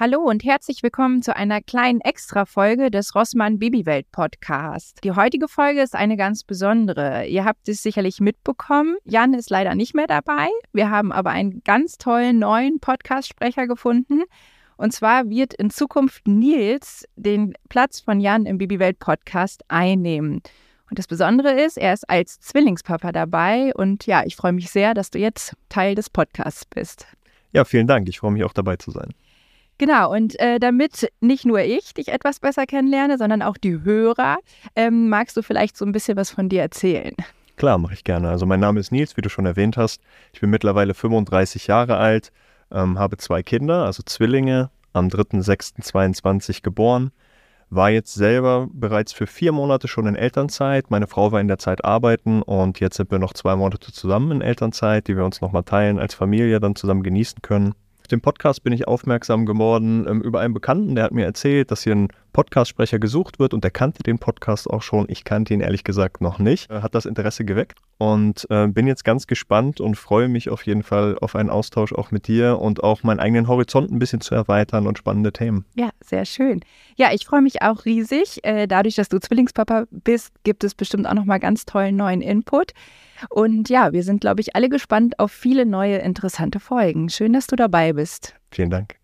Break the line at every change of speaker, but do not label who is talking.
Hallo und herzlich willkommen zu einer kleinen Extra-Folge des Rossmann Babywelt Podcast. Die heutige Folge ist eine ganz besondere. Ihr habt es sicherlich mitbekommen. Jan ist leider nicht mehr dabei. Wir haben aber einen ganz tollen neuen Podcast-Sprecher gefunden. Und zwar wird in Zukunft Nils den Platz von Jan im Babywelt Podcast einnehmen. Und das Besondere ist, er ist als Zwillingspapa dabei. Und ja, ich freue mich sehr, dass du jetzt Teil des Podcasts bist.
Ja, vielen Dank. Ich freue mich auch dabei zu sein.
Genau, und äh, damit nicht nur ich dich etwas besser kennenlerne, sondern auch die Hörer, ähm, magst du vielleicht so ein bisschen was von dir erzählen?
Klar, mache ich gerne. Also mein Name ist Nils, wie du schon erwähnt hast. Ich bin mittlerweile 35 Jahre alt, ähm, habe zwei Kinder, also Zwillinge, am 3.6.22 geboren. War jetzt selber bereits für vier Monate schon in Elternzeit. Meine Frau war in der Zeit arbeiten und jetzt sind wir noch zwei Monate zusammen in Elternzeit, die wir uns nochmal teilen, als Familie dann zusammen genießen können dem Podcast bin ich aufmerksam geworden ähm, über einen Bekannten, der hat mir erzählt, dass hier ein Podcast-Sprecher gesucht wird und der kannte den Podcast auch schon. Ich kannte ihn ehrlich gesagt noch nicht. Hat das Interesse geweckt und äh, bin jetzt ganz gespannt und freue mich auf jeden Fall auf einen Austausch auch mit dir und auch meinen eigenen Horizont ein bisschen zu erweitern und spannende Themen.
Ja, sehr schön. Ja, ich freue mich auch riesig. Äh, dadurch, dass du Zwillingspapa bist, gibt es bestimmt auch nochmal ganz tollen neuen Input. Und ja, wir sind, glaube ich, alle gespannt auf viele neue interessante Folgen. Schön, dass du dabei bist.
Vielen Dank.